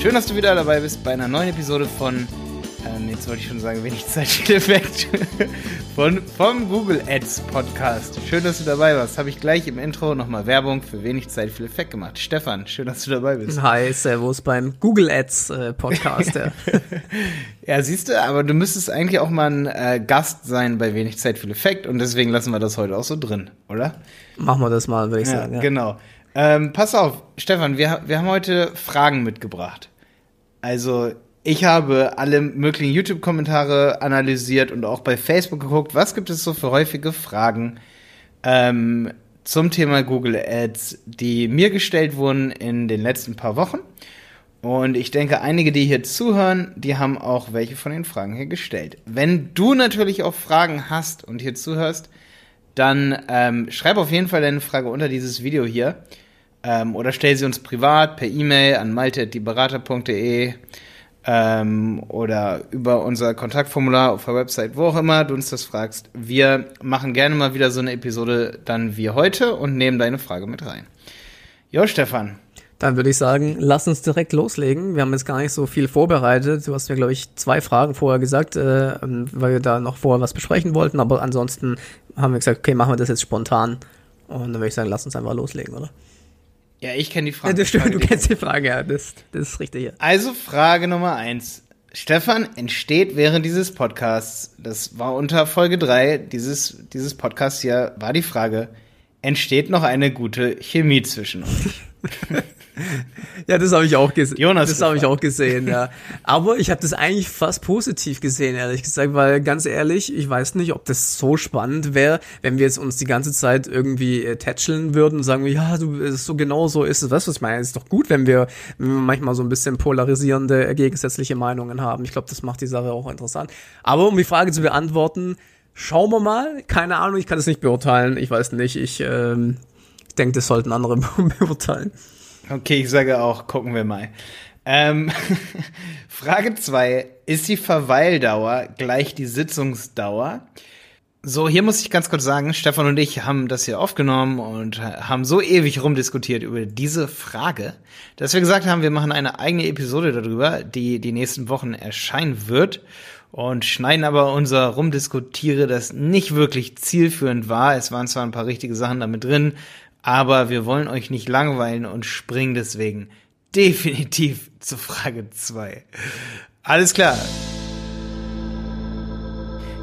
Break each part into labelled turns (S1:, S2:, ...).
S1: Schön, dass du wieder dabei bist bei einer neuen Episode von, ähm, jetzt wollte ich schon sagen, wenig Zeit, viel Effekt, von, vom Google Ads Podcast. Schön, dass du dabei warst. Habe ich gleich im Intro nochmal Werbung für wenig Zeit, viel Effekt gemacht. Stefan, schön, dass du dabei bist.
S2: Hi, servus beim Google Ads äh, Podcast. Ja.
S1: ja, siehst du, aber du müsstest eigentlich auch mal ein äh, Gast sein bei wenig Zeit, viel Effekt und deswegen lassen wir das heute auch so drin, oder?
S2: Machen wir das mal, würde ich
S1: Ja,
S2: sagen. Ja.
S1: genau. Ähm, pass auf, Stefan, wir, wir haben heute Fragen mitgebracht. Also, ich habe alle möglichen YouTube-Kommentare analysiert und auch bei Facebook geguckt, was gibt es so für häufige Fragen ähm, zum Thema Google Ads, die mir gestellt wurden in den letzten paar Wochen. Und ich denke, einige, die hier zuhören, die haben auch welche von den Fragen hier gestellt. Wenn du natürlich auch Fragen hast und hier zuhörst, dann ähm, schreib auf jeden Fall deine Frage unter dieses Video hier. Ähm, oder stell sie uns privat per E-Mail an malte.dieberater.de ähm, oder über unser Kontaktformular auf der Website, wo auch immer du uns das fragst. Wir machen gerne mal wieder so eine Episode dann wie heute und nehmen deine Frage mit rein. Jo, Stefan.
S2: Dann würde ich sagen, lass uns direkt loslegen. Wir haben jetzt gar nicht so viel vorbereitet. Du hast mir, glaube ich, zwei Fragen vorher gesagt, äh, weil wir da noch vorher was besprechen wollten. Aber ansonsten haben wir gesagt, okay, machen wir das jetzt spontan. Und dann würde ich sagen, lass uns einfach loslegen, oder?
S1: Ja, ich kenne die Frage.
S2: Ja, das stimmt, du kennst die Frage, ja. Das, das ist richtig. Ja.
S1: Also Frage Nummer eins. Stefan entsteht während dieses Podcasts, das war unter Folge drei dieses, dieses Podcasts hier, war die Frage, entsteht noch eine gute Chemie zwischen uns?
S2: Ja, das habe ich auch gesehen.
S1: Jonas
S2: das habe ich auch gesehen, ja. Aber ich habe das eigentlich fast positiv gesehen, ehrlich gesagt, weil ganz ehrlich, ich weiß nicht, ob das so spannend wäre, wenn wir jetzt uns die ganze Zeit irgendwie äh, tätscheln würden und sagen, ja, du, ist so genau so ist es. Weißt du, was ich meine? Es ist doch gut, wenn wir, wenn wir manchmal so ein bisschen polarisierende, äh, gegensätzliche Meinungen haben. Ich glaube, das macht die Sache auch interessant. Aber um die Frage zu beantworten, schauen wir mal. Keine Ahnung, ich kann es nicht beurteilen. Ich weiß nicht. Ich ähm, denke, das sollten andere beurteilen.
S1: Okay, ich sage auch, gucken wir mal. Ähm, Frage zwei: Ist die Verweildauer gleich die Sitzungsdauer? So, hier muss ich ganz kurz sagen, Stefan und ich haben das hier aufgenommen und haben so ewig rumdiskutiert über diese Frage, dass wir gesagt haben, wir machen eine eigene Episode darüber, die die nächsten Wochen erscheinen wird und schneiden aber unser Rumdiskutiere, das nicht wirklich zielführend war. Es waren zwar ein paar richtige Sachen damit drin, aber wir wollen euch nicht langweilen und springen deswegen definitiv zu Frage zwei. Alles klar.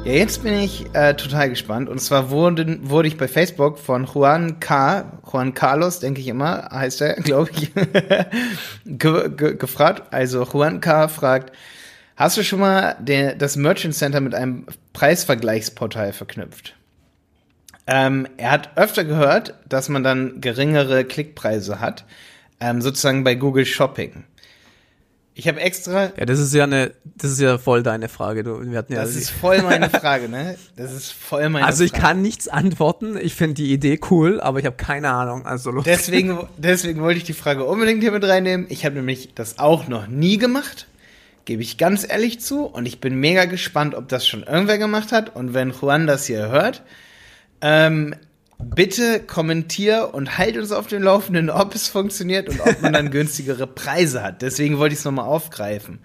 S1: Ja, jetzt bin ich äh, total gespannt. Und zwar wurde, wurde ich bei Facebook von Juan K., Juan Carlos, denke ich immer, heißt er, glaube ich, ge ge gefragt. Also Juan K. fragt, hast du schon mal der, das Merchant Center mit einem Preisvergleichsportal verknüpft? Ähm, er hat öfter gehört, dass man dann geringere Klickpreise hat, ähm, sozusagen bei Google Shopping. Ich habe extra
S2: Ja, das ist ja eine, das ist ja voll deine Frage. Du, wir hatten ja
S1: Das ist voll meine Frage, ne? Das ist voll meine
S2: also ich
S1: Frage.
S2: kann nichts antworten. Ich finde die Idee cool, aber ich habe keine Ahnung. Also los.
S1: Deswegen, deswegen wollte ich die Frage unbedingt hier mit reinnehmen. Ich habe nämlich das auch noch nie gemacht, gebe ich ganz ehrlich zu. Und ich bin mega gespannt, ob das schon irgendwer gemacht hat. Und wenn Juan das hier hört, ähm, bitte kommentier und halt uns auf dem Laufenden, ob es funktioniert und ob man dann günstigere Preise hat. Deswegen wollte ich es nochmal aufgreifen.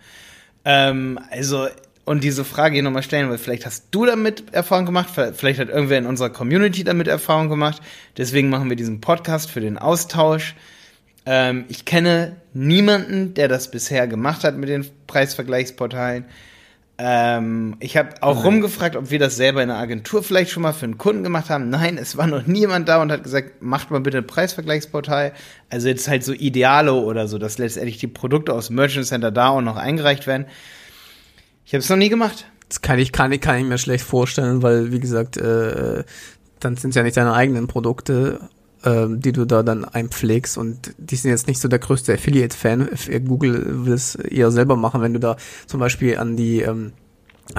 S1: Ähm, also, und diese Frage hier nochmal stellen, weil vielleicht hast du damit Erfahrung gemacht, vielleicht hat irgendwer in unserer Community damit Erfahrung gemacht. Deswegen machen wir diesen Podcast für den Austausch. Ähm, ich kenne niemanden, der das bisher gemacht hat mit den Preisvergleichsportalen. Ähm, ich habe auch rumgefragt, ob wir das selber in der Agentur vielleicht schon mal für einen Kunden gemacht haben. Nein, es war noch niemand da und hat gesagt, macht mal bitte ein Preisvergleichsportal. Also jetzt halt so Idealo oder so, dass letztendlich die Produkte aus dem Merchant Center da und noch eingereicht werden. Ich habe es noch nie gemacht.
S2: Das kann ich, kann ich, kann ich mir schlecht vorstellen, weil, wie gesagt, äh, dann sind es ja nicht deine eigenen Produkte, ähm, die du da dann einpflegst und die sind jetzt nicht so der größte Affiliate-Fan. Google will es eher selber machen, wenn du da zum Beispiel an die ähm,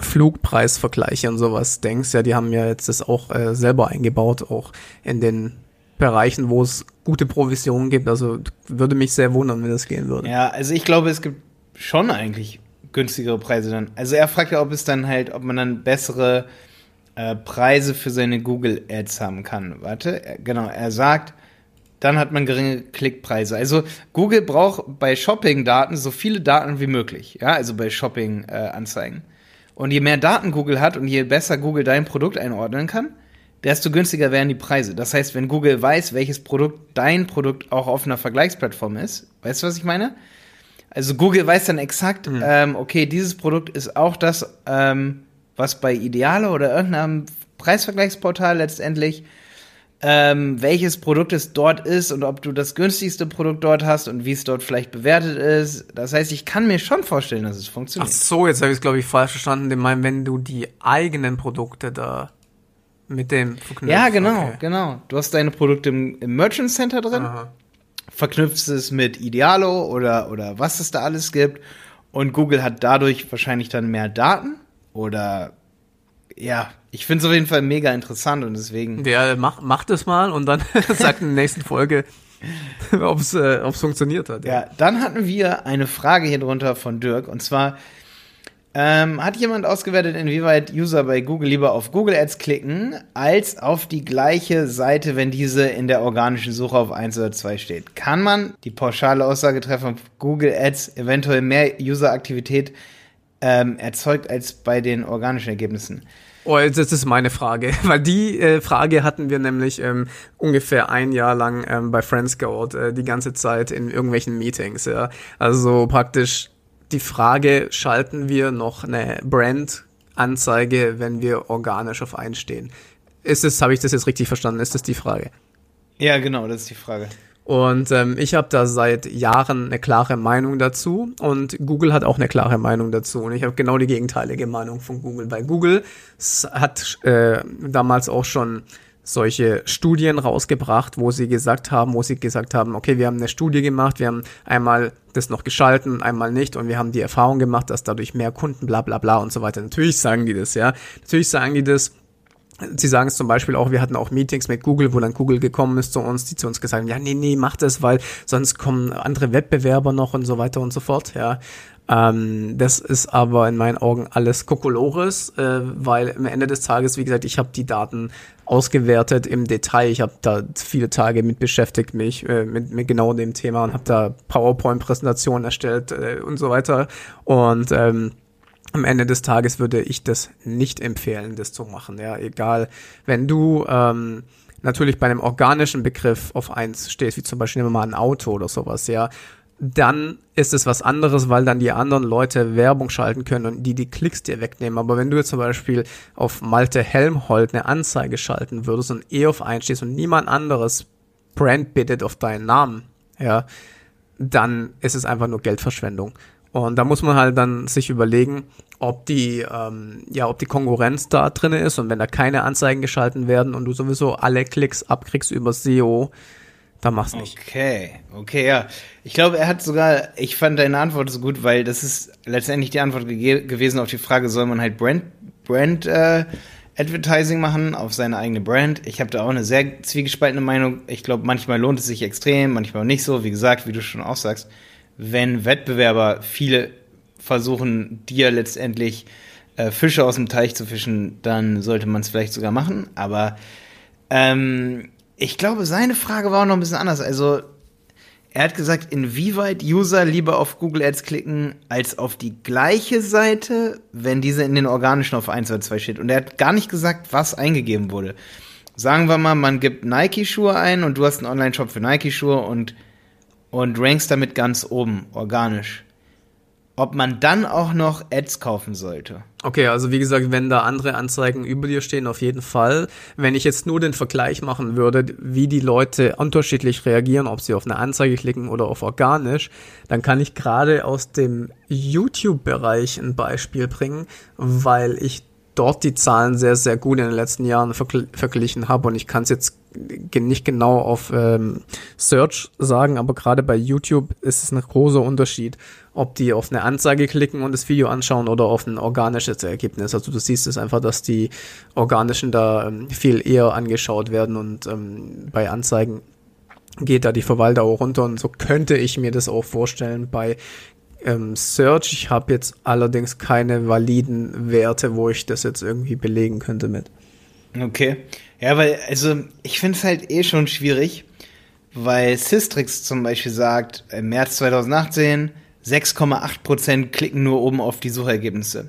S2: Flugpreisvergleiche und sowas denkst. Ja, die haben ja jetzt das auch äh, selber eingebaut, auch in den Bereichen, wo es gute Provisionen gibt. Also würde mich sehr wundern, wenn das gehen würde.
S1: Ja, also ich glaube, es gibt schon eigentlich günstigere Preise dann. Also er fragt ja, ob es dann halt, ob man dann bessere äh, Preise für seine Google Ads haben kann. Warte, er, genau, er sagt, dann hat man geringe Klickpreise. Also Google braucht bei Shopping-Daten so viele Daten wie möglich, ja, also bei Shopping-Anzeigen. Und je mehr Daten Google hat und je besser Google dein Produkt einordnen kann, desto günstiger werden die Preise. Das heißt, wenn Google weiß, welches Produkt dein Produkt auch auf einer Vergleichsplattform ist, weißt du, was ich meine? Also Google weiß dann exakt, mhm. ähm, okay, dieses Produkt ist auch das, ähm, was bei Ideale oder irgendeinem Preisvergleichsportal letztendlich ähm, welches Produkt es dort ist und ob du das günstigste Produkt dort hast und wie es dort vielleicht bewertet ist. Das heißt, ich kann mir schon vorstellen, dass es funktioniert.
S2: Ach so, jetzt habe ich es, glaube ich, falsch verstanden. Ich meine, wenn du die eigenen Produkte da mit dem
S1: verknüpft. Ja, genau, okay. genau. Du hast deine Produkte im, im Merchant Center drin, Aha. verknüpfst es mit Idealo oder, oder was es da alles gibt und Google hat dadurch wahrscheinlich dann mehr Daten oder ja, ich finde es auf jeden Fall mega interessant und deswegen.
S2: Ja, mach, mach das mal und dann sagt in der nächsten Folge, ob es äh, funktioniert hat.
S1: Ja. ja, dann hatten wir eine Frage hier drunter von Dirk und zwar ähm, hat jemand ausgewertet, inwieweit User bei Google lieber auf Google Ads klicken, als auf die gleiche Seite, wenn diese in der organischen Suche auf 1 oder 2 steht? Kann man die pauschale Aussage treffen, Google Ads eventuell mehr User-Aktivität ähm, erzeugt als bei den organischen Ergebnissen?
S2: Oh, das ist meine Frage, weil die äh, Frage hatten wir nämlich ähm, ungefähr ein Jahr lang ähm, bei Friendscout äh, die ganze Zeit in irgendwelchen Meetings. Ja. Also praktisch die Frage, schalten wir noch eine Brand-Anzeige, wenn wir organisch auf einstehen? Ist es, habe ich das jetzt richtig verstanden? Ist das die Frage?
S1: Ja, genau, das ist die Frage.
S2: Und ähm, ich habe da seit Jahren eine klare Meinung dazu und Google hat auch eine klare Meinung dazu. Und ich habe genau die gegenteilige Meinung von Google. Bei Google hat äh, damals auch schon solche Studien rausgebracht, wo sie gesagt haben, wo sie gesagt haben, okay, wir haben eine Studie gemacht, wir haben einmal das noch geschalten, einmal nicht und wir haben die Erfahrung gemacht, dass dadurch mehr Kunden bla bla bla und so weiter. Natürlich sagen die das, ja. Natürlich sagen die das, Sie sagen es zum Beispiel auch, wir hatten auch Meetings mit Google, wo dann Google gekommen ist zu uns, die zu uns gesagt haben, ja, nee, nee, mach das, weil sonst kommen andere Wettbewerber noch und so weiter und so fort, ja. Ähm, das ist aber in meinen Augen alles Kokolores, äh, weil am Ende des Tages, wie gesagt, ich habe die Daten ausgewertet im Detail. Ich habe da viele Tage mit beschäftigt mich äh, mit, mit genau dem Thema und habe da PowerPoint-Präsentationen erstellt äh, und so weiter. Und ähm, am Ende des Tages würde ich das nicht empfehlen, das zu machen. Ja, egal, wenn du ähm, natürlich bei einem organischen Begriff auf eins stehst, wie zum Beispiel nehmen wir mal ein Auto oder sowas, ja, dann ist es was anderes, weil dann die anderen Leute Werbung schalten können und die die Klicks dir wegnehmen. Aber wenn du jetzt zum Beispiel auf Malte Helmholt eine Anzeige schalten würdest und eh auf eins stehst und niemand anderes Brand bittet auf deinen Namen, ja, dann ist es einfach nur Geldverschwendung. Und da muss man halt dann sich überlegen, ob die, ähm, ja, ob die Konkurrenz da drin ist und wenn da keine Anzeigen geschalten werden und du sowieso alle Klicks abkriegst über SEO, dann mach's nicht.
S1: Okay, okay, ja. Ich glaube, er hat sogar, ich fand deine Antwort so gut, weil das ist letztendlich die Antwort ge gewesen auf die Frage, soll man halt Brand, Brand äh, Advertising machen auf seine eigene Brand. Ich habe da auch eine sehr zwiegespaltene Meinung. Ich glaube, manchmal lohnt es sich extrem, manchmal nicht so. Wie gesagt, wie du schon auch sagst, wenn Wettbewerber viele versuchen, dir letztendlich äh, Fische aus dem Teich zu fischen, dann sollte man es vielleicht sogar machen. Aber ähm, ich glaube, seine Frage war auch noch ein bisschen anders. Also, er hat gesagt, inwieweit User lieber auf Google Ads klicken als auf die gleiche Seite, wenn diese in den organischen auf 1 oder 2 steht. Und er hat gar nicht gesagt, was eingegeben wurde. Sagen wir mal, man gibt Nike-Schuhe ein und du hast einen Online-Shop für Nike-Schuhe und und rankst damit ganz oben, organisch. Ob man dann auch noch Ads kaufen sollte.
S2: Okay, also wie gesagt, wenn da andere Anzeigen über dir stehen, auf jeden Fall. Wenn ich jetzt nur den Vergleich machen würde, wie die Leute unterschiedlich reagieren, ob sie auf eine Anzeige klicken oder auf organisch, dann kann ich gerade aus dem YouTube-Bereich ein Beispiel bringen, weil ich dort die Zahlen sehr, sehr gut in den letzten Jahren vergl verglichen habe und ich kann es jetzt nicht genau auf ähm, Search sagen, aber gerade bei YouTube ist es ein großer Unterschied, ob die auf eine Anzeige klicken und das Video anschauen oder auf ein organisches Ergebnis. Also du siehst es einfach, dass die organischen da ähm, viel eher angeschaut werden und ähm, bei Anzeigen geht da die Verweildauer runter und so könnte ich mir das auch vorstellen bei ähm, Search. Ich habe jetzt allerdings keine validen Werte, wo ich das jetzt irgendwie belegen könnte mit.
S1: Okay. Ja, weil, also, ich finde es halt eh schon schwierig. weil Systrix zum Beispiel sagt, im März 2018 6,8% klicken nur oben auf die Suchergebnisse.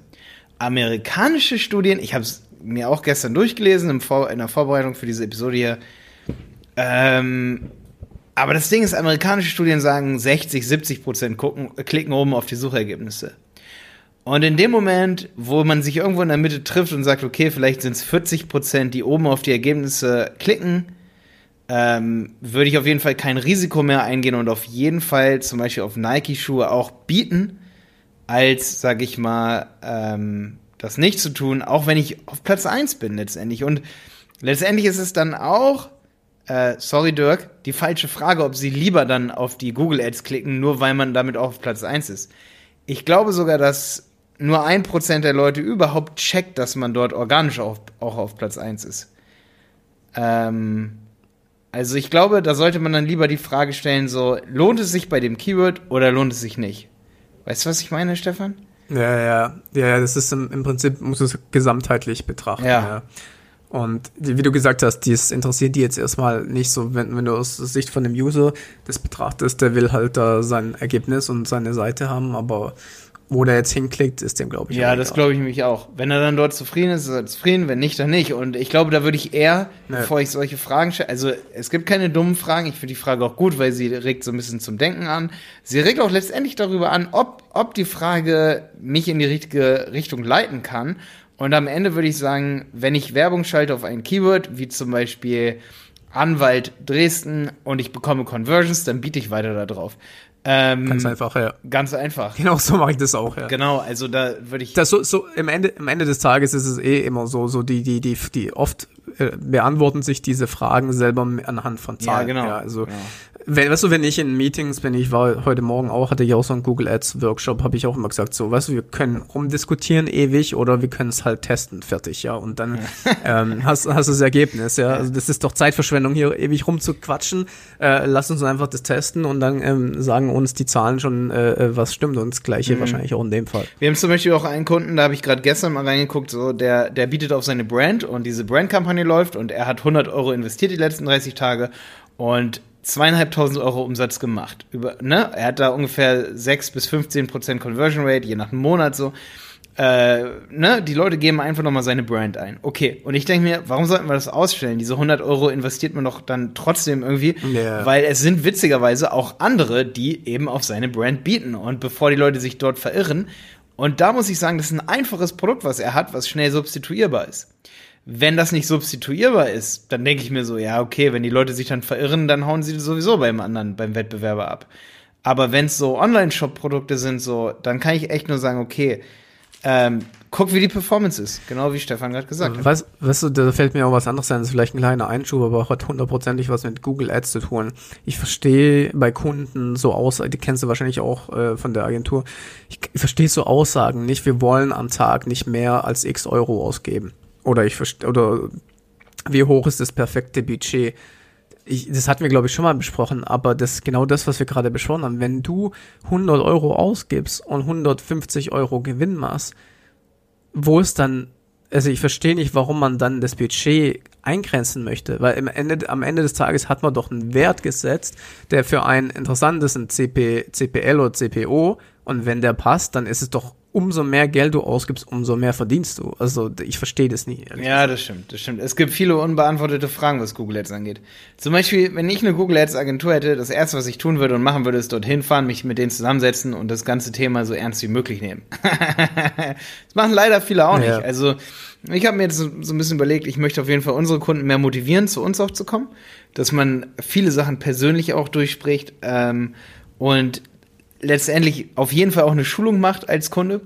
S1: Amerikanische Studien, ich habe es mir auch gestern durchgelesen in der Vorbereitung für diese Episode hier, ähm, aber das Ding ist, amerikanische Studien sagen, 60, 70 Prozent gucken, klicken oben auf die Suchergebnisse. Und in dem Moment, wo man sich irgendwo in der Mitte trifft und sagt, okay, vielleicht sind es 40 Prozent, die oben auf die Ergebnisse klicken, ähm, würde ich auf jeden Fall kein Risiko mehr eingehen und auf jeden Fall zum Beispiel auf Nike-Schuhe auch bieten, als, sag ich mal, ähm, das nicht zu tun, auch wenn ich auf Platz 1 bin letztendlich. Und letztendlich ist es dann auch äh, sorry Dirk, die falsche Frage, ob sie lieber dann auf die Google Ads klicken, nur weil man damit auch auf Platz 1 ist. Ich glaube sogar, dass nur ein Prozent der Leute überhaupt checkt, dass man dort organisch auf, auch auf Platz 1 ist. Ähm, also ich glaube, da sollte man dann lieber die Frage stellen, so, lohnt es sich bei dem Keyword oder lohnt es sich nicht? Weißt du, was ich meine, Stefan?
S2: Ja, ja, ja, das ist im, im Prinzip, muss es gesamtheitlich betrachten.
S1: Ja.
S2: ja. Und wie du gesagt hast, das interessiert die jetzt erstmal nicht so, wenn, wenn du aus Sicht von dem User das betrachtest, der will halt da sein Ergebnis und seine Seite haben, aber wo der jetzt hinklickt, ist dem, glaube ich.
S1: Ja, das glaube ich mich auch. Wenn er dann dort zufrieden ist, ist er zufrieden, wenn nicht, dann nicht. Und ich glaube, da würde ich eher,
S2: Nee.
S1: bevor ich solche Fragen stelle, also es gibt keine dummen Fragen, ich finde die Frage auch gut, weil sie regt so ein bisschen zum Denken an. Sie regt auch letztendlich darüber an, ob, ob die Frage mich in die richtige Richtung leiten kann. Und am Ende würde ich sagen, wenn ich Werbung schalte auf ein Keyword, wie zum Beispiel Anwalt Dresden und ich bekomme Conversions, dann biete ich weiter da drauf. Ähm,
S2: Ganz einfach, ja.
S1: Ganz einfach.
S2: Genau so mache ich das auch, ja.
S1: Genau, also da würde ich.
S2: Das so, so im Ende, im Ende des Tages ist es eh immer so, so die, die, die, die oft äh, beantworten sich diese Fragen selber anhand von
S1: Ja,
S2: Zahlen.
S1: genau.
S2: also
S1: Genau.
S2: Wenn, weißt du, wenn ich in Meetings, wenn ich war heute Morgen auch, hatte ich auch so einen Google Ads Workshop, habe ich auch immer gesagt, so, weißt du, wir können rumdiskutieren ewig oder wir können es halt testen, fertig, ja. Und dann ähm, hast, hast du das Ergebnis, ja. Also das ist doch Zeitverschwendung, hier ewig rumzuquatschen. Äh, lass uns einfach das testen und dann ähm, sagen uns die Zahlen schon, äh, äh, was stimmt. Und das
S1: Mhm.
S2: gleiche wahrscheinlich auch in dem Fall.
S1: Wir haben zum Beispiel auch einen Kunden, da habe ich gerade gestern mal reingeguckt, so der, der bietet auf seine Brand und diese Brandkampagne läuft und er hat 100 Euro investiert die letzten 30 Tage und zweieinhalbtausend Euro Umsatz gemacht. Über, ne? Er hat da ungefähr 6 bis 15 Prozent Conversion Rate, je nach einem Monat so. Äh, ne? Die Leute geben einfach nochmal seine Brand ein. Okay, und ich denke mir, warum sollten wir das ausstellen? Diese 100 Euro investiert man doch dann trotzdem irgendwie,
S2: Ja.
S1: weil es sind witzigerweise auch andere, die eben auf seine Brand bieten. Und bevor die Leute sich dort verirren, und da muss ich sagen, das ist ein einfaches Produkt, was er hat, was schnell substituierbar ist. Wenn das nicht substituierbar ist, dann denke ich mir so, ja, okay, wenn die Leute sich dann verirren, dann hauen sie sowieso beim anderen, beim Wettbewerber ab. Aber wenn es so Online-Shop-Produkte sind, so, dann kann ich echt nur sagen, okay, ähm, guck, wie die Performance ist. Genau wie Stefan gerade gesagt hat.
S2: Weißt, du, da fällt mir auch was anderes ein, das ist vielleicht ein kleiner Einschub, aber hat hundertprozentig was mit Google Ads zu tun. Ich verstehe bei Kunden so Aussagen, die kennst du wahrscheinlich auch äh, von der Agentur, ich, ich verstehe so Aussagen nicht, wir wollen am Tag nicht mehr als x Euro ausgeben. Oder ich oder wie hoch ist das perfekte Budget? Ich, das hatten wir, glaube ich, schon mal besprochen, aber das ist genau das, was wir gerade besprochen haben. Wenn du 100 Euro ausgibst und 150 Euro Gewinn machst, wo ist dann, also ich verstehe nicht, warum man dann das Budget eingrenzen möchte, weil im Ende, am Ende des Tages hat man doch einen Wert gesetzt, der für ein interessantes ein CP, CPL oder CPO und wenn der passt, dann ist es doch umso mehr Geld du ausgibst, umso mehr verdienst du. Also ich verstehe das ehrlich
S1: Ja, das stimmt, das stimmt. Es gibt viele unbeantwortete Fragen, was Google Ads angeht. Zum Beispiel, wenn ich eine Google Ads Agentur hätte, das erste, was ich tun würde und machen würde, ist dorthin fahren, mich mit denen zusammensetzen und das ganze Thema so ernst wie möglich nehmen. das machen leider viele auch nicht.
S2: Ja.
S1: Also, ich habe mir jetzt so, so ein bisschen überlegt, ich möchte auf jeden Fall unsere Kunden mehr motivieren, zu uns auch zu kommen, dass man viele Sachen persönlich auch durchspricht ähm, und letztendlich auf jeden Fall auch eine Schulung macht als Kunde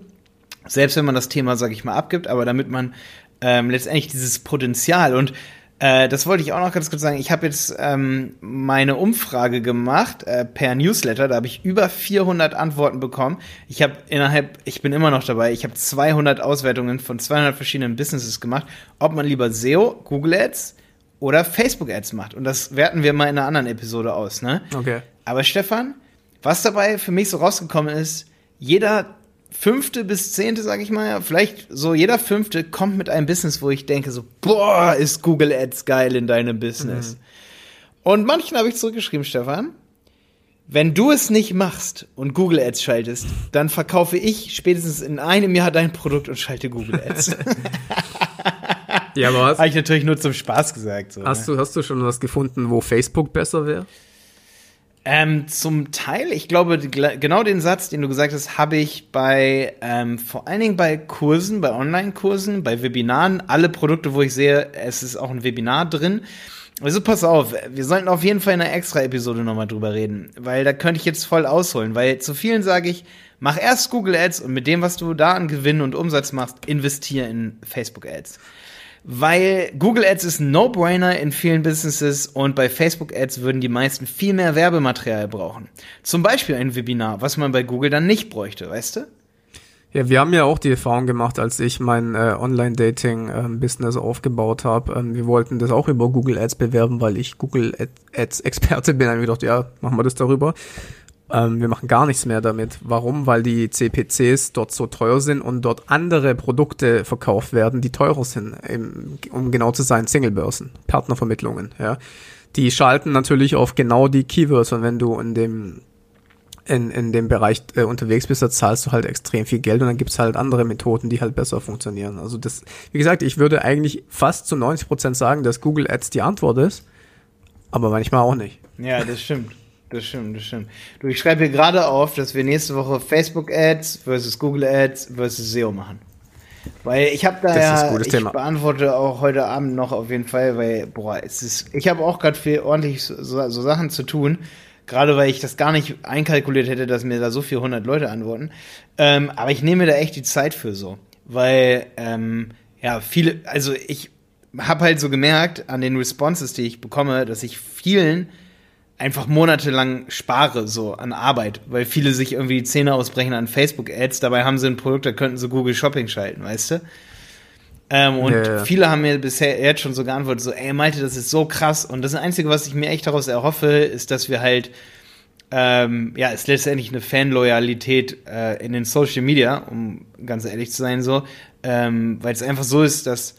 S1: selbst wenn man das Thema, sage ich mal, abgibt, aber damit man ähm, letztendlich dieses Potenzial und äh, das wollte ich auch noch ganz kurz sagen. Ich habe jetzt ähm, meine Umfrage gemacht äh, per Newsletter. Da habe ich über 400 Antworten bekommen. Ich habe innerhalb, ich bin immer noch dabei. Ich habe 200 Auswertungen von 200 verschiedenen Businesses gemacht, ob man lieber SEO, Google Ads oder Facebook Ads macht. Und das werten wir mal in einer anderen Episode aus. Ne?
S2: Okay.
S1: Aber Stefan, was dabei für mich so rausgekommen ist, jeder fünfte bis zehnte, sag ich mal, vielleicht so jeder fünfte kommt mit einem Business, wo ich denke so, boah, ist Google Ads geil in deinem Business. Und manchen habe ich zurückgeschrieben, Stefan. Wenn du es nicht machst und Google Ads schaltest, dann verkaufe ich spätestens in einem Jahr dein Produkt und schalte Google Ads.
S2: ja, aber was?
S1: Habe ich natürlich nur zum Spaß gesagt. So,
S2: hast,
S1: ne?
S2: du, hast du schon was gefunden, wo Facebook besser wäre?
S1: Ähm, zum Teil, ich glaube, genau den Satz, den du gesagt hast, habe ich bei, ähm, vor allen Dingen bei Kursen, bei Online-Kursen, bei Webinaren, alle Produkte, wo ich sehe, es ist auch ein Webinar drin. Also pass auf, wir sollten auf jeden Fall in einer extra Episode nochmal drüber reden, weil da könnte ich jetzt voll ausholen, weil zu vielen sage ich, mach erst Google Ads und mit dem, was du da an Gewinn und Umsatz machst, investier in Facebook Ads weil Google Ads ist ein No-Brainer in vielen Businesses und bei Facebook Ads würden die meisten viel mehr Werbematerial brauchen. Zum Beispiel ein Webinar, was man bei Google dann nicht bräuchte, weißt du?
S2: Ja, wir haben ja auch die Erfahrung gemacht, als ich mein äh, Online-Dating-Business ähm, aufgebaut habe. Ähm, wir wollten das auch über Google Ads bewerben, weil ich Google Ads-Experte bin. Dann habe ich gedacht, ja, machen wir das darüber. Ähm, wir machen gar nichts mehr damit. Warum? Weil die CPCs dort so teuer sind und dort andere Produkte verkauft werden, die teurer sind. Im, um genau zu sein, Singlebörsen, Partnervermittlungen. Ja, die schalten natürlich auf genau die Keywords und wenn du in dem in, in dem Bereich äh, unterwegs bist, da zahlst du halt extrem viel Geld und dann gibt's halt andere Methoden, die halt besser funktionieren. Also das, wie gesagt, ich würde eigentlich fast zu 90 Prozent sagen, dass Google Ads die Antwort ist, aber manchmal auch nicht.
S1: Ja, das stimmt. Das stimmt, das stimmt. Du, ich schreibe hier gerade auf, dass wir nächste Woche Facebook Ads versus Google Ads versus SEO machen. Weil ich habe da das ja, ich Thema. beantworte auch heute Abend noch auf jeden Fall, weil, boah, es ist, ich habe auch gerade viel ordentlich so, so, Sachen zu tun. Gerade weil ich das gar nicht einkalkuliert hätte, dass mir da so viele hundert Leute antworten. Ähm, aber ich nehme da echt die Zeit für so. Weil, ähm, ja, viele, also ich habe halt so gemerkt an den Responses, die ich bekomme, dass ich vielen einfach monatelang spare, so an Arbeit, weil viele sich irgendwie die Zähne ausbrechen an Facebook-Ads, dabei haben sie ein Produkt, da könnten sie Google Shopping schalten, weißt du? Ähm, und ja, ja. viele haben mir bisher jetzt schon so geantwortet, so, ey, Malte, das ist so krass. Und das Einzige, was ich mir echt daraus erhoffe, ist, dass wir halt, ähm, ja, es ist letztendlich eine Fanloyalität äh, in den Social Media, um ganz ehrlich zu sein, so, ähm, weil es einfach so ist, dass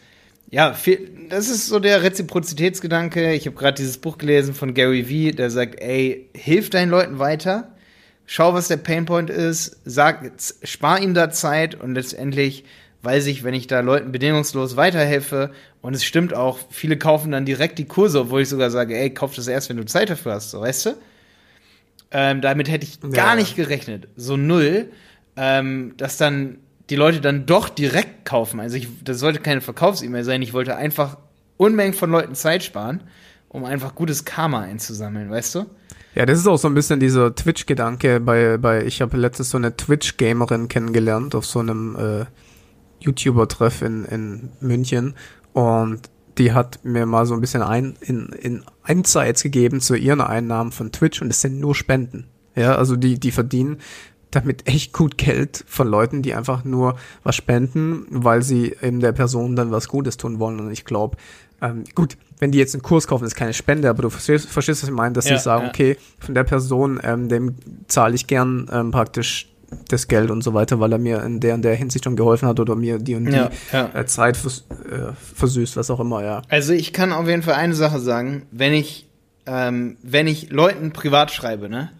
S1: ja, viel, das ist so der Reziprozitätsgedanke. Ich habe gerade dieses Buch gelesen von Gary Vee, der sagt, ey, hilf deinen Leuten weiter, schau, was der Painpoint ist, sag, spar ihnen da Zeit und letztendlich weiß ich, wenn ich da Leuten bedingungslos weiterhelfe und es stimmt auch, viele kaufen dann direkt die Kurse, obwohl ich sogar sage, ey, kauf das erst, wenn du Zeit dafür hast, so, weißt du? Ähm, damit hätte ich gar ja. nicht gerechnet, so null, ähm, dass dann die Leute dann doch direkt kaufen. Also ich, das sollte keine Verkaufs-E-Mail sein. Ich wollte einfach Unmengen von Leuten Zeit sparen, um einfach gutes Karma einzusammeln, weißt du?
S2: Ja, das ist auch so ein bisschen dieser Twitch-Gedanke bei, bei, ich habe letztens so eine Twitch-Gamerin kennengelernt auf so einem äh, YouTuber-Treff in, in München und die hat mir mal so ein bisschen ein, in, in Insights gegeben zu ihren Einnahmen von Twitch und es sind nur Spenden. Ja, also die, die verdienen damit echt gut Geld von Leuten, die einfach nur was spenden, weil sie eben der Person dann was Gutes tun wollen. Und ich glaube, ähm, gut, wenn die jetzt einen Kurs kaufen, ist keine Spende, aber du verstehst, verstehst was ich meine, dass ja, sie sagen, ja. okay, von der Person, ähm, dem zahle ich gern ähm, praktisch das Geld und so weiter, weil er mir in der in der Hinsicht schon geholfen hat oder mir die und die ja, ja. Äh, Zeit vers äh, versüßt, was auch immer, ja.
S1: Also ich kann auf jeden Fall eine Sache sagen, wenn ich ähm, wenn ich Leuten privat schreibe, ne,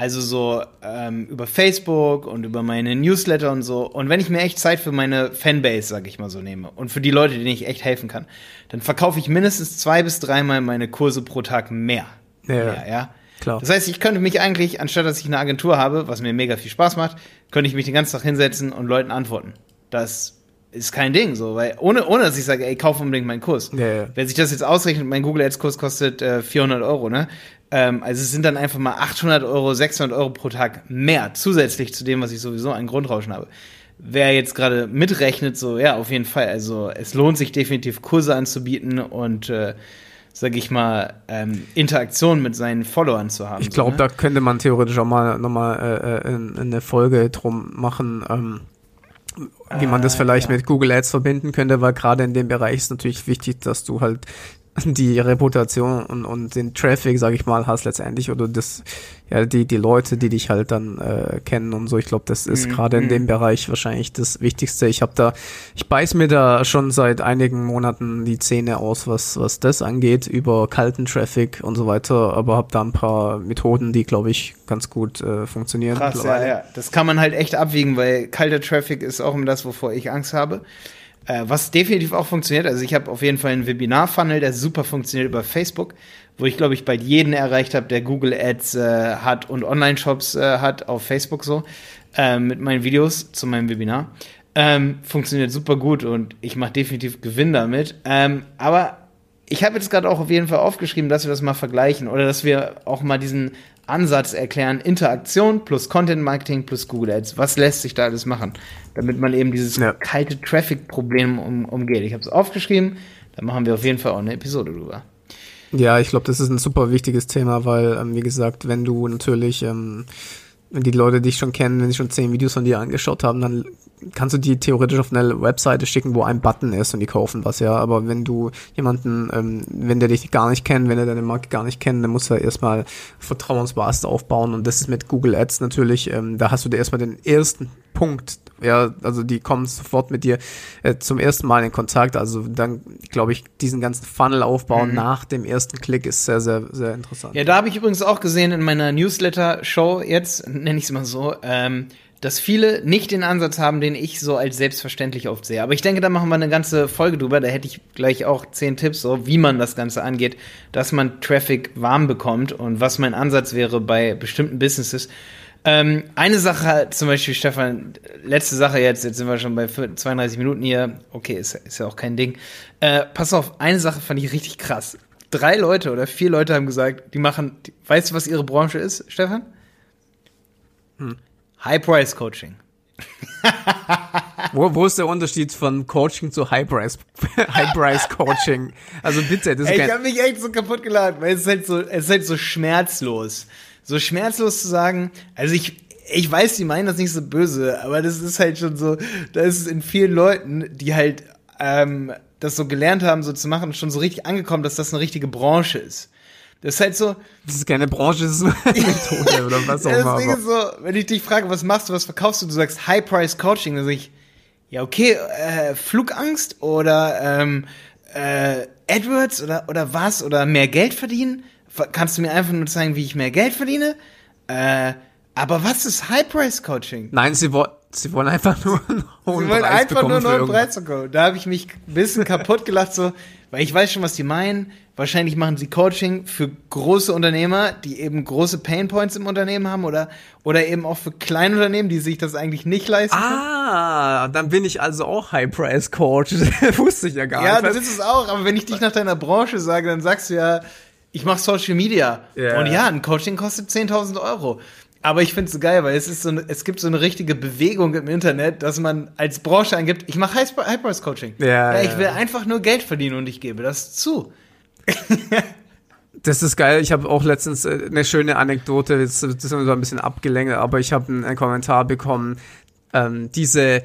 S1: also so ähm, über Facebook und über meine Newsletter und so. Und wenn ich mir echt Zeit für meine Fanbase, sag ich mal so, nehme und für die Leute, denen ich echt helfen kann, dann verkaufe ich mindestens zwei bis dreimal meine Kurse pro Tag mehr. Ja, mehr, ja. Klar. Das heißt, ich könnte mich eigentlich, anstatt dass ich eine Agentur habe, was mir mega viel Spaß macht, könnte ich mich den ganzen Tag hinsetzen und Leuten antworten. Das ist kein Ding, so, weil ohne, ohne dass ich sage, ey, kauf unbedingt meinen Kurs. Ja, ja. Wer sich das jetzt ausrechnet, mein Google Ads Kurs kostet äh, 400 Euro, ne? Ähm, also es sind dann einfach mal 800 Euro, 600 Euro pro Tag mehr, zusätzlich zu dem, was ich sowieso an Grundrauschen habe. Wer jetzt gerade mitrechnet, so, ja, auf jeden Fall. Also es lohnt sich definitiv, Kurse anzubieten und äh, sag ich mal, ähm, Interaktion mit seinen Followern zu haben.
S2: Ich glaube, so, ne? da könnte man theoretisch auch mal nochmal äh, äh in, in eine Folge drum machen, ähm, wie man das ah, vielleicht mit Google Ads verbinden könnte, weil gerade in dem Bereich ist natürlich wichtig, dass du halt die Reputation und, und den Traffic, sag ich mal, hast letztendlich oder das, ja, die, die Leute, die dich halt dann äh, kennen und so. Ich glaube, das ist mhm. gerade in dem Bereich wahrscheinlich das Wichtigste. Ich habe da, ich beiß mir da schon seit einigen Monaten die Zähne aus, was, was das angeht, über kalten Traffic und so weiter, aber habe da ein paar Methoden, die, glaube ich, ganz gut äh, funktionieren.
S1: Krass, ja, ja. Das kann man halt echt abwiegen, weil kalter Traffic ist auch immer das, wovor ich Angst habe. Äh, was definitiv auch funktioniert, also ich habe auf jeden Fall einen Webinar-Funnel, der super funktioniert über Facebook, wo ich glaube ich bald jeden erreicht habe, der Google Ads äh, hat und Online-Shops äh, hat auf Facebook so äh, mit meinen Videos zu meinem Webinar. Ähm, funktioniert super gut und ich mache definitiv Gewinn damit. Ähm, aber ich habe jetzt gerade auch auf jeden Fall aufgeschrieben, dass wir das mal vergleichen oder dass wir auch mal diesen Ansatz erklären, Interaktion plus Content Marketing plus Google Ads. Was lässt sich da alles machen, damit man eben dieses ja. kalte Traffic-Problem um, umgeht? Ich habe es aufgeschrieben, da machen wir auf jeden Fall auch eine Episode drüber.
S2: Ja, ich glaube, das ist ein super wichtiges Thema, weil, ähm, wie gesagt, wenn du natürlich ähm, wenn die Leute dich schon kennen, wenn sie schon zehn Videos von dir angeschaut haben, dann kannst du die theoretisch auf eine Webseite schicken, wo ein Button ist und die kaufen was, ja. Aber wenn du jemanden, ähm, wenn der dich gar nicht kennt, wenn er deine Marke gar nicht kennt, dann musst du erstmal Vertrauensbasis aufbauen und das ist mit Google Ads natürlich, ähm, da hast du dir erstmal den ersten Punkt, ja, also die kommen sofort mit dir äh, zum ersten Mal in Kontakt, also dann glaube ich, diesen ganzen Funnel aufbauen mhm. nach dem ersten Klick ist sehr, sehr, sehr interessant.
S1: Ja, da habe ich übrigens auch gesehen in meiner Newsletter-Show jetzt, nenne ich es mal so, ähm, dass viele nicht den Ansatz haben, den ich so als selbstverständlich oft sehe. Aber ich denke, da machen wir eine ganze Folge drüber. Da hätte ich gleich auch zehn Tipps, so wie man das Ganze angeht, dass man Traffic warm bekommt und was mein Ansatz wäre bei bestimmten Businesses. Ähm, eine Sache, zum Beispiel, Stefan, letzte Sache jetzt, jetzt sind wir schon bei 32 Minuten hier. Okay, ist, ist ja auch kein Ding. Äh, pass auf, eine Sache fand ich richtig krass. Drei Leute oder vier Leute haben gesagt, die machen, die, weißt du, was ihre Branche ist, Stefan? Hm. High-Price-Coaching.
S2: wo, wo ist der Unterschied von Coaching zu High-Price-Coaching? High also bitte,
S1: das ist Ey, Ich habe mich echt so kaputt geladen, weil es ist halt so, es ist halt so schmerzlos. So schmerzlos zu sagen, also ich, ich weiß, die meinen das nicht so böse, aber das ist halt schon so, da ist es in vielen Leuten, die halt ähm, das so gelernt haben, so zu machen, schon so richtig angekommen, dass das eine richtige Branche ist. Das ist halt so.
S2: Das ist keine Branche, das ist eine Methode oder was auch immer.
S1: Das ist so, wenn ich dich frage, was machst du, was verkaufst du, du sagst High-Price-Coaching, dann sag ich, ja, okay, äh, Flugangst oder ähm, äh, AdWords oder, oder was? Oder mehr Geld verdienen? Kannst du mir einfach nur zeigen, wie ich mehr Geld verdiene? Äh, aber was ist High-Price-Coaching?
S2: Nein, sie, wo sie wollen einfach nur einen
S1: hohen Sie wollen Preis einfach nur einen hohen Preis bekommen. Da habe ich mich ein bisschen kaputt gelacht, so, weil ich weiß schon, was die meinen. Wahrscheinlich machen sie Coaching für große Unternehmer, die eben große Painpoints im Unternehmen haben oder, oder eben auch für kleine Unternehmen, die sich das eigentlich nicht leisten
S2: können. Ah, dann bin ich also auch High-Price-Coach. Wusste ich ja gar
S1: ja,
S2: nicht.
S1: Ja, du bist es auch, aber wenn ich dich nach deiner Branche sage, dann sagst du ja, ich mache Social Media. Yeah. Und ja, ein Coaching kostet 10.000 Euro. Aber ich finde es geil, weil es ist so eine, es gibt so eine richtige Bewegung im Internet, dass man als Branche angibt, ich mache High-Price-Coaching. Ja, ja, ich will einfach nur Geld verdienen und ich gebe das zu.
S2: das ist geil. Ich habe auch letztens äh, eine schöne Anekdote, das, das ist so ein bisschen abgelenkt, aber ich habe einen, einen Kommentar bekommen. Ähm, diese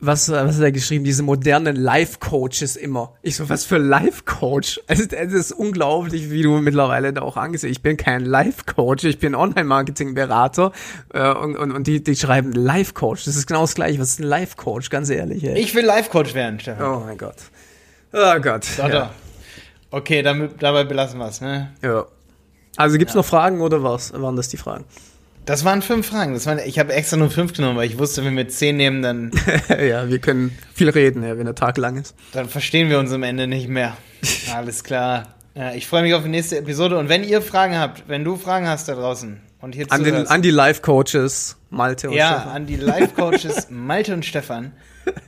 S2: was, was hat er geschrieben? Diese modernen Life-Coaches immer. Ich so, was für Life-Coach? Es ist, es ist unglaublich, wie du mittlerweile da auch angesehen. Ich bin kein Life-Coach, ich bin Online-Marketing-Berater äh, und, und, und die, die schreiben Life-Coach. Das ist genau das gleiche. Was ist ein Life-Coach? Ganz ehrlich. Ey.
S1: Ich will Life-Coach werden, Stefan.
S2: Oh mein Gott. Oh Gott.
S1: Da, ja. Okay, damit, dabei belassen wir es, ne?
S2: Ja. Also gibt's ja. noch Fragen oder was? Waren das die Fragen?
S1: Das waren fünf Fragen. Das waren, ich habe extra nur fünf genommen, weil ich wusste, wenn wir zehn nehmen, dann.
S2: ja, wir können viel reden, ja, wenn der Tag lang ist.
S1: Dann verstehen wir uns am Ende nicht mehr. Alles klar. Ja, ich freue mich auf die nächste Episode. Und wenn ihr Fragen habt, wenn du Fragen hast da draußen und hier
S2: an, den, an die Live-Coaches Malte
S1: und ja, Stefan. Ja, an die Live-Coaches Malte und Stefan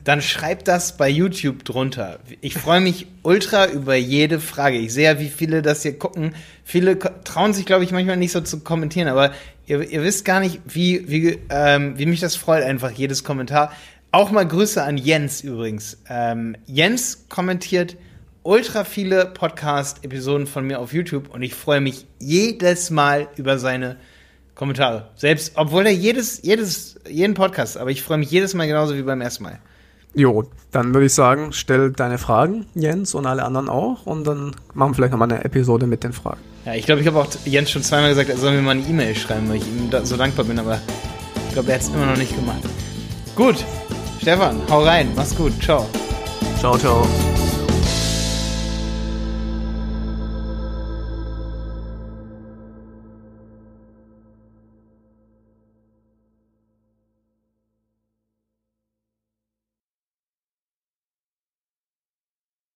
S1: dann schreibt das bei YouTube drunter. Ich freue mich ultra über jede Frage. Ich sehe ja, wie viele das hier gucken. Viele trauen sich, glaube ich, manchmal nicht so zu kommentieren, aber ihr, ihr wisst gar nicht, wie, wie, ähm, wie mich das freut, einfach jedes Kommentar. Auch mal Grüße an Jens übrigens. Ähm, Jens kommentiert ultra viele Podcast-Episoden von mir auf YouTube und ich freue mich jedes Mal über seine Kommentare. Selbst, obwohl er jedes, jedes, jeden Podcast, aber ich freue mich jedes Mal genauso wie beim ersten Mal.
S2: Jo, dann würde ich sagen, stell deine Fragen, Jens, und alle anderen auch. Und dann machen wir vielleicht nochmal eine Episode mit den Fragen.
S1: Ja, ich glaube, ich habe auch Jens schon zweimal gesagt, er soll mir mal eine E-Mail schreiben, weil ich ihm da so dankbar bin, aber ich glaube, er hat es immer noch nicht gemacht. Gut, Stefan, hau rein, mach's gut, ciao.
S2: Ciao, ciao.